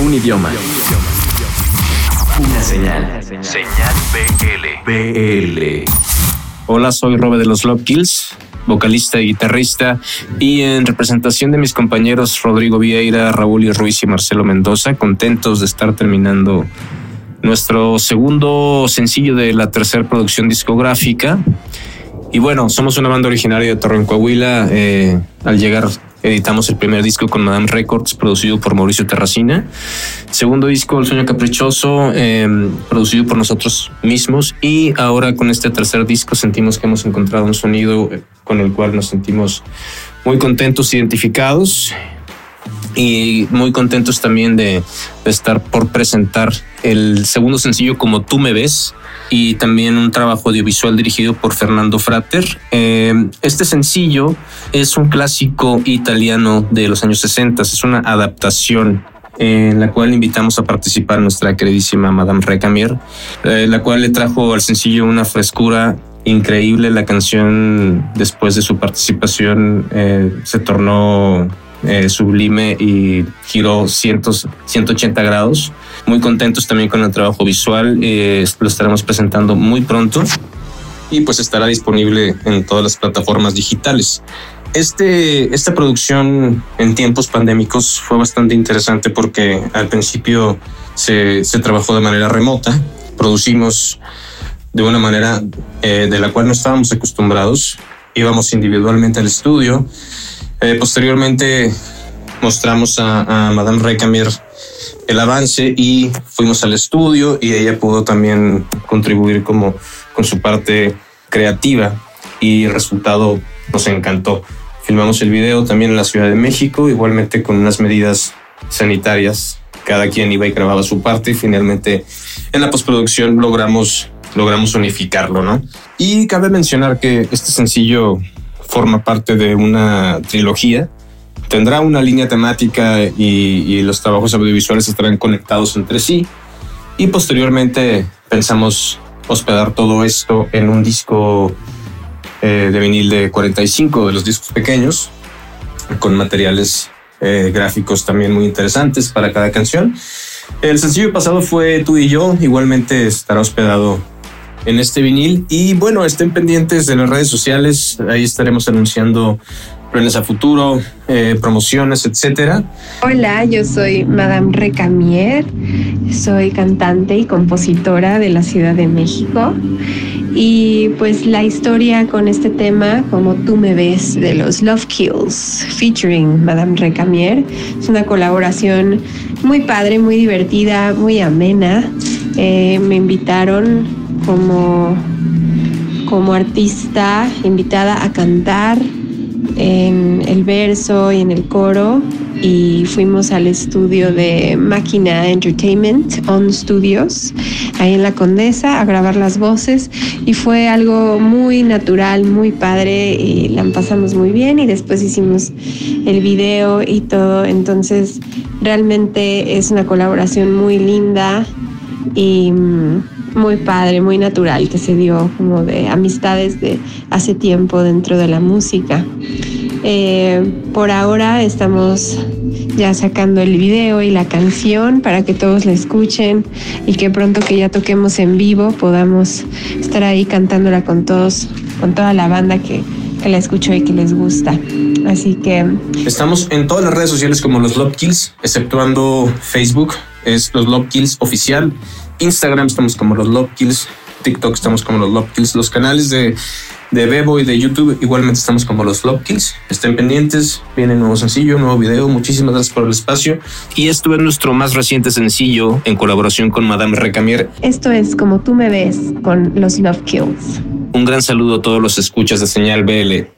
Un idioma. Una señal. Señal BL. BL. Hola, soy Robe de los Love Kills, vocalista y guitarrista, y en representación de mis compañeros Rodrigo Vieira, Raúl y Ruiz y Marcelo Mendoza, contentos de estar terminando nuestro segundo sencillo de la tercera producción discográfica. Y bueno, somos una banda originaria de Torreón, Coahuila. Eh, al llegar editamos el primer disco con Madame Records, producido por Mauricio Terracina. Segundo disco, El Sueño Caprichoso, eh, producido por nosotros mismos. Y ahora con este tercer disco sentimos que hemos encontrado un sonido con el cual nos sentimos muy contentos, identificados y muy contentos también de, de, estar por presentar el segundo sencillo como tú me ves y también un trabajo audiovisual dirigido por Fernando Frater. Eh, este sencillo es un clásico italiano de los años 60, es una adaptación en la cual invitamos a participar nuestra queridísima Madame Recamier, eh, la cual le trajo al sencillo una frescura increíble. La canción, después de su participación, eh, se tornó eh, sublime y giró cientos, 180 grados. Muy contentos también con el trabajo visual. Eh, lo estaremos presentando muy pronto y pues estará disponible en todas las plataformas digitales. Este, esta producción en tiempos pandémicos fue bastante interesante porque al principio se, se trabajó de manera remota, producimos de una manera eh, de la cual no estábamos acostumbrados, íbamos individualmente al estudio, eh, posteriormente mostramos a, a Madame Recamier el avance y fuimos al estudio y ella pudo también contribuir como con su parte creativa y el resultado nos encantó. Filmamos el video también en la Ciudad de México, igualmente con unas medidas sanitarias. Cada quien iba y grababa su parte y finalmente en la postproducción logramos, logramos unificarlo, ¿no? Y cabe mencionar que este sencillo forma parte de una trilogía. Tendrá una línea temática y, los trabajos audiovisuales estarán conectados entre sí. Y posteriormente pensamos hospedar todo esto en un disco eh, de vinil de 45 de los discos pequeños, con materiales eh, gráficos también muy interesantes para cada canción. El sencillo pasado fue Tú y yo, igualmente estará hospedado en este vinil. Y bueno, estén pendientes de las redes sociales, ahí estaremos anunciando planes a futuro, eh, promociones, etcétera. Hola, yo soy Madame Recamier, soy cantante y compositora de la Ciudad de México. Y pues la historia con este tema, como tú me ves, de los Love Kills, featuring Madame Recamier, es una colaboración muy padre, muy divertida, muy amena. Eh, me invitaron como, como artista invitada a cantar en el verso y en el coro y fuimos al estudio de Máquina Entertainment On Studios, ahí en la Condesa, a grabar las voces y fue algo muy natural, muy padre y la pasamos muy bien y después hicimos el video y todo, entonces realmente es una colaboración muy linda y muy padre, muy natural que se dio como de amistades de hace tiempo dentro de la música. Eh, por ahora estamos ya sacando el video y la canción para que todos la escuchen y que pronto que ya toquemos en vivo podamos estar ahí cantándola con todos, con toda la banda que, que la escuchó y que les gusta. Así que estamos en todas las redes sociales como los Love Kills, exceptuando Facebook, es los Love Kills oficial. Instagram estamos como los Love Kills, TikTok estamos como los Love Kills, los canales de, de Bebo y de YouTube igualmente estamos como los Love Kills. Estén pendientes, viene nuevo sencillo, nuevo video. Muchísimas gracias por el espacio. Y esto es nuestro más reciente sencillo en colaboración con Madame Recamier. Esto es como tú me ves con los Love Kills. Un gran saludo a todos los escuchas de Señal BL.